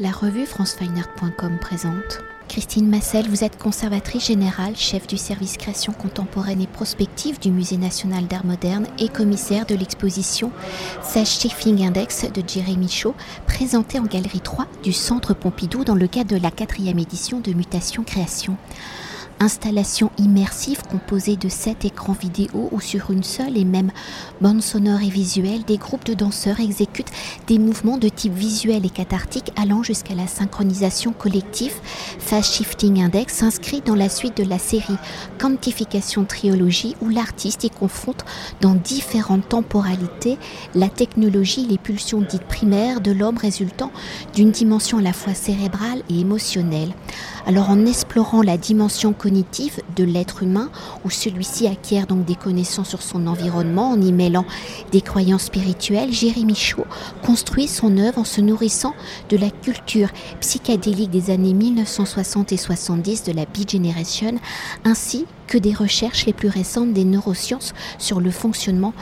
La revue francefineart.com présente. Christine Massel, vous êtes conservatrice générale, chef du service création contemporaine et prospective du Musée national d'art moderne et commissaire de l'exposition Sage Shifting Index de Jérémy Chaud, présentée en galerie 3 du Centre Pompidou dans le cadre de la quatrième édition de Mutation Création installation immersive composée de sept écrans vidéo ou sur une seule et même bande sonore et visuelle, des groupes de danseurs exécutent des mouvements de type visuel et cathartique allant jusqu'à la synchronisation collective. Fast Shifting Index s'inscrit dans la suite de la série Quantification Triologie où l'artiste y confronte dans différentes temporalités la technologie, les pulsions dites primaires de l'homme résultant d'une dimension à la fois cérébrale et émotionnelle. Alors en explorant la dimension cognitive de l'être humain, où celui-ci acquiert donc des connaissances sur son environnement en y mêlant des croyances spirituelles, Jérémy Chaud construit son œuvre en se nourrissant de la culture psychédélique des années 1960 et 70 de la Beat Generation, ainsi que des recherches les plus récentes des neurosciences sur le fonctionnement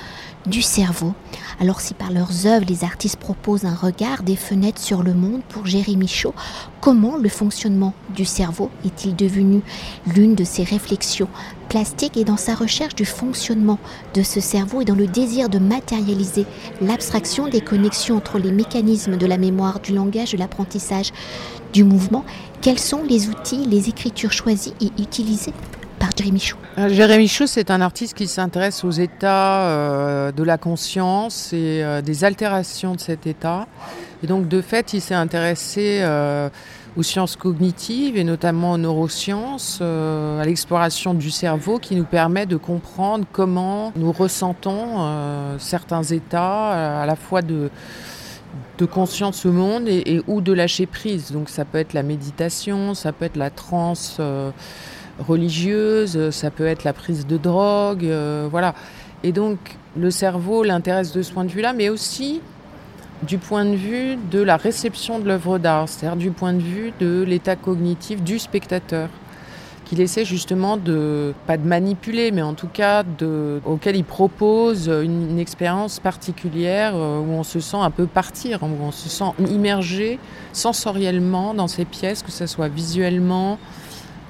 du cerveau. Alors si par leurs œuvres les artistes proposent un regard des fenêtres sur le monde pour Jérémy Chaud, comment le fonctionnement du cerveau est-il devenu l'une de ses réflexions plastiques et dans sa recherche du fonctionnement de ce cerveau et dans le désir de matérialiser l'abstraction des connexions entre les mécanismes de la mémoire, du langage, de l'apprentissage, du mouvement, quels sont les outils, les écritures choisies et utilisées Jérémy Chou. Euh, Jérémy Chou, c'est un artiste qui s'intéresse aux états euh, de la conscience et euh, des altérations de cet état. Et donc, de fait, il s'est intéressé aux sciences cognitives et notamment aux neurosciences, à l'exploration du cerveau qui nous permet de comprendre comment nous ressentons certains états, à la fois de de conscience au monde et, ou de lâcher prise. Donc ça peut être la méditation, ça peut être la transe religieuse, ça peut être la prise de drogue, euh, voilà. Et donc le cerveau l'intéresse de ce point de vue-là, mais aussi du point de vue de la réception de l'œuvre d'art, c'est-à-dire du point de vue de l'état cognitif du spectateur, qu'il essaie justement de, pas de manipuler, mais en tout cas de, auquel il propose une, expérience particulière euh, où on se sent un peu partir, où on se sent immergé sensoriellement dans ces pièces, que ce soit visuellement,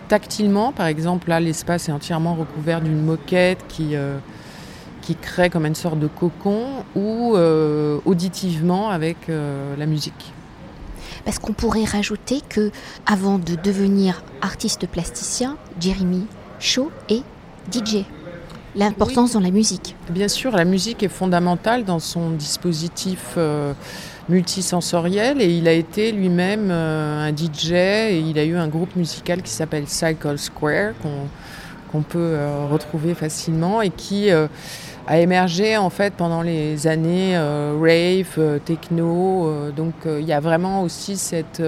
tactilement, par exemple, là, l'espace est entièrement recouvert d'une moquette qui, euh, crée comme une sorte de cocon, ou euh, auditivement avec euh, la musique. Parce qu'on pourrait rajouter que, avant de devenir artiste plasticien, Jeremy Shaw est DJ. L'importance dans la musique. Bien sûr, la musique est fondamentale dans son dispositif multisensoriel et il a été lui-même euh, un DJ et il a eu un groupe musical qui s'appelle Cycle Square qu'on peut euh, retrouver facilement et qui euh, a émergé en fait pendant les années rave, techno. donc il y a vraiment aussi cette,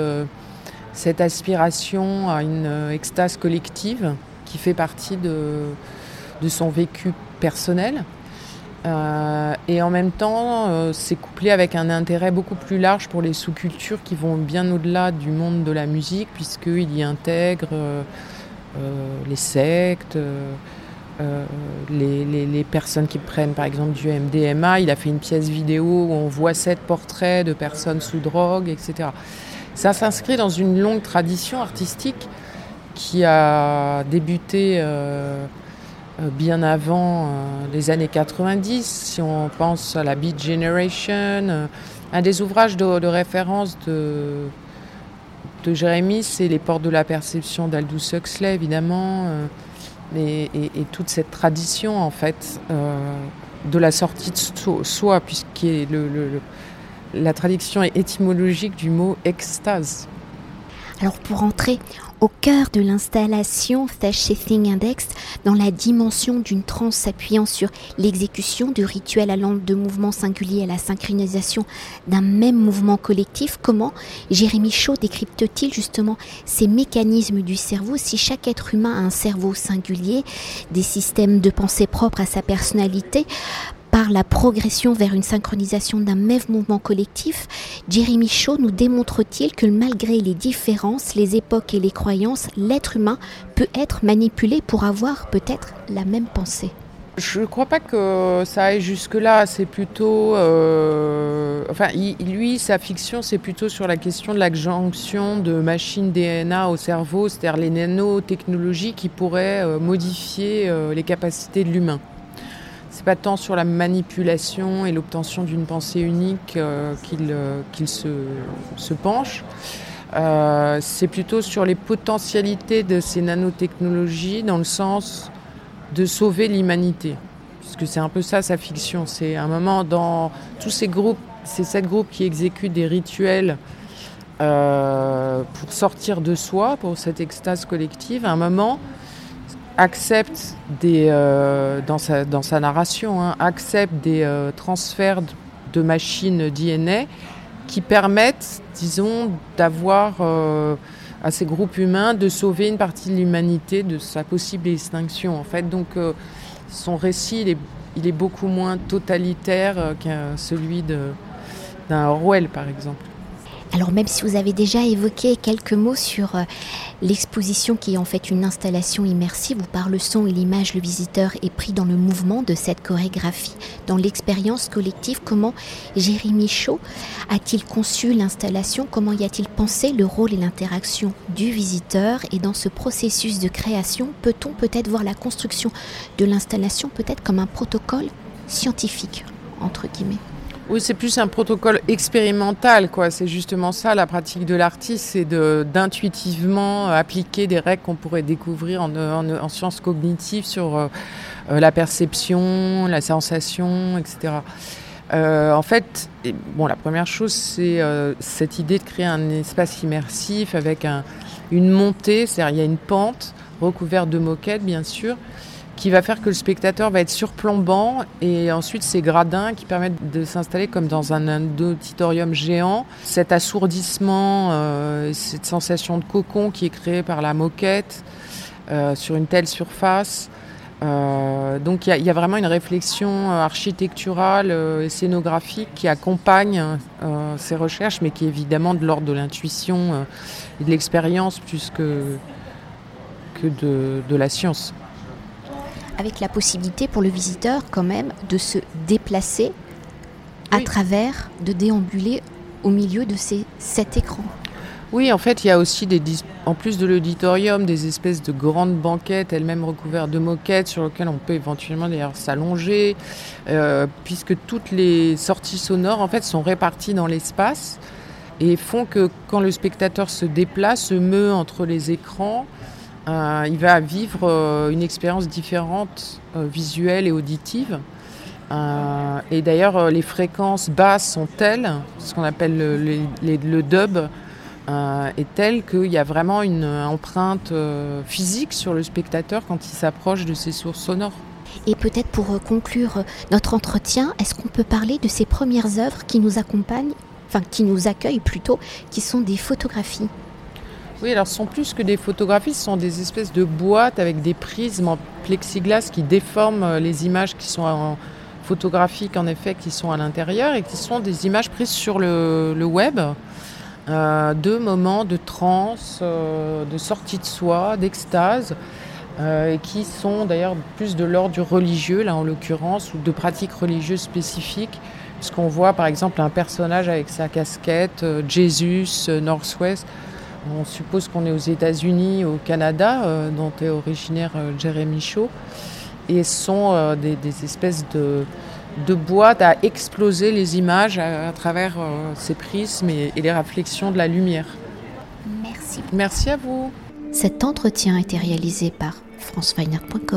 cette aspiration à une extase collective qui fait partie de, de son vécu personnel. Euh, et en même temps, euh, c'est couplé avec un intérêt beaucoup plus large pour les sous-cultures qui vont bien au-delà du monde de la musique, puisqu'il y intègre euh, les sectes, les, personnes qui prennent par exemple du MDMA. Il a fait une pièce vidéo où on voit sept portraits de personnes sous drogue, etc. Ça s'inscrit dans une longue tradition artistique qui a débuté bien avant euh, les années 90, si on pense à la Beat Generation. Euh, un des ouvrages de, référence de, de Jérémy, c'est Les portes de la perception d'Aldous Huxley, évidemment, et, toute cette tradition, en fait, de la sortie de soi, puisque la traduction étymologique du mot extase. Alors pour entrer au cœur de l'installation Shifting Index, dans la dimension d'une transe s'appuyant sur l'exécution du rituel allant de mouvements singuliers à la synchronisation d'un même mouvement collectif, comment Jérémy Chaud décrypte-t-il justement ces mécanismes du cerveau si chaque être humain a un cerveau singulier, des systèmes de pensée propres à sa personnalité? Par la progression vers une synchronisation d'un même mouvement collectif, Jeremy Shaw nous démontre-t-il que malgré les différences, les époques et les croyances, l'être humain peut être manipulé pour avoir peut-être la même pensée? Je ne crois pas que ça aille jusque-là. C'est plutôt. Euh, lui, sa fiction, c'est plutôt sur la question de l'adjonction de machines DNA au cerveau, c'est-à-dire les nanotechnologies qui pourraient euh, modifier euh, les capacités de l'humain. C'est pas tant sur la manipulation et l'obtention d'une pensée unique qu'il se, se, penche. c'est plutôt sur les potentialités de ces nanotechnologies dans le sens de sauver l'humanité. Puisque c'est un peu ça sa fiction. C'est un moment dans tous ces groupes, ces sept groupes qui exécutent des rituels euh, pour sortir de soi, pour cette extase collective, un moment accepte des, euh, dans, sa, dans sa narration, hein, accepte des euh, transferts de machines DNA qui permettent, disons, d'avoir à ces groupes humains de sauver une partie de l'humanité de sa possible extinction. En fait, donc euh, son récit il est, beaucoup moins totalitaire euh, que celui d'un Orwell, par exemple. Alors même si vous avez déjà évoqué quelques mots sur euh, l'exposition qui est en fait une installation immersive où par le son et l'image le visiteur est pris dans le mouvement de cette chorégraphie, dans l'expérience collective, comment Jérémy Chaud a-t-il conçu l'installation, comment y a-t-il pensé le rôle et l'interaction du visiteur et dans ce processus de création, peut-on peut-être voir la construction de l'installation peut-être comme un protocole scientifique entre guillemets? Oui, c'est plus un protocole expérimental, quoi. C'est justement ça la pratique de l'artiste, c'est d'intuitivement appliquer des règles qu'on pourrait découvrir en, sciences cognitives sur euh, euh, la perception, la sensation, etc. Euh, en fait, bon, la première chose, c'est cette idée de créer un espace immersif avec une montée, c'est-à-dire il y a une pente recouverte de moquettes, bien sûr, qui va faire que le spectateur va être surplombant et ensuite ces gradins qui permettent de s'installer comme dans un auditorium géant. Cet assourdissement, euh, cette sensation de cocon qui est créée par la moquette euh, sur une telle surface. Euh, donc il y, a vraiment une réflexion architecturale et scénographique qui accompagne ces recherches, mais qui est évidemment de l'ordre de l'intuition et de l'expérience plus que, de la science avec la possibilité pour le visiteur quand même de se déplacer à travers, de déambuler au milieu de ces sept écrans. Oui, en fait, il y a aussi, des, en plus de l'auditorium, des espèces de grandes banquettes, elles-mêmes recouvertes de moquettes, sur lesquelles on peut éventuellement d'ailleurs s'allonger, euh, puisque toutes les sorties sonores, en fait, sont réparties dans l'espace et font que quand le spectateur se déplace, se meut entre les écrans, euh, il va vivre euh, une expérience différente, euh, visuelle et auditive. et d'ailleurs, les fréquences basses sont telles, ce qu'on appelle le, dub, est tel qu'il y a vraiment une empreinte physique sur le spectateur quand il s'approche de ces sources sonores. Et peut-être pour conclure notre entretien, est-ce qu'on peut parler de ces premières œuvres qui nous accompagnent, enfin qui nous accueillent plutôt, qui sont des photographies? Oui, alors ce sont plus que des photographies, ce sont des espèces de boîtes avec des prismes en plexiglas qui déforment euh, les images qui sont en photographiques en effet, qui sont à l'intérieur et qui sont des images prises sur le, web euh, de moments de transe, euh, de sortie de soi, d'extase. et qui sont d'ailleurs plus de l'ordre du religieux, là en l'occurrence, ou de pratiques religieuses spécifiques, puisqu'on voit par exemple un personnage avec sa casquette, Jésus, Northwest, on suppose qu'on est aux États-Unis, au Canada, euh, dont est originaire euh, Jeremy Shaw. Et ce sont euh, des, espèces de, boîtes à exploser les images à, travers ces prismes et, et les réflexions de la lumière. Merci. Merci à vous. Cet entretien a été réalisé par franceweiner.com.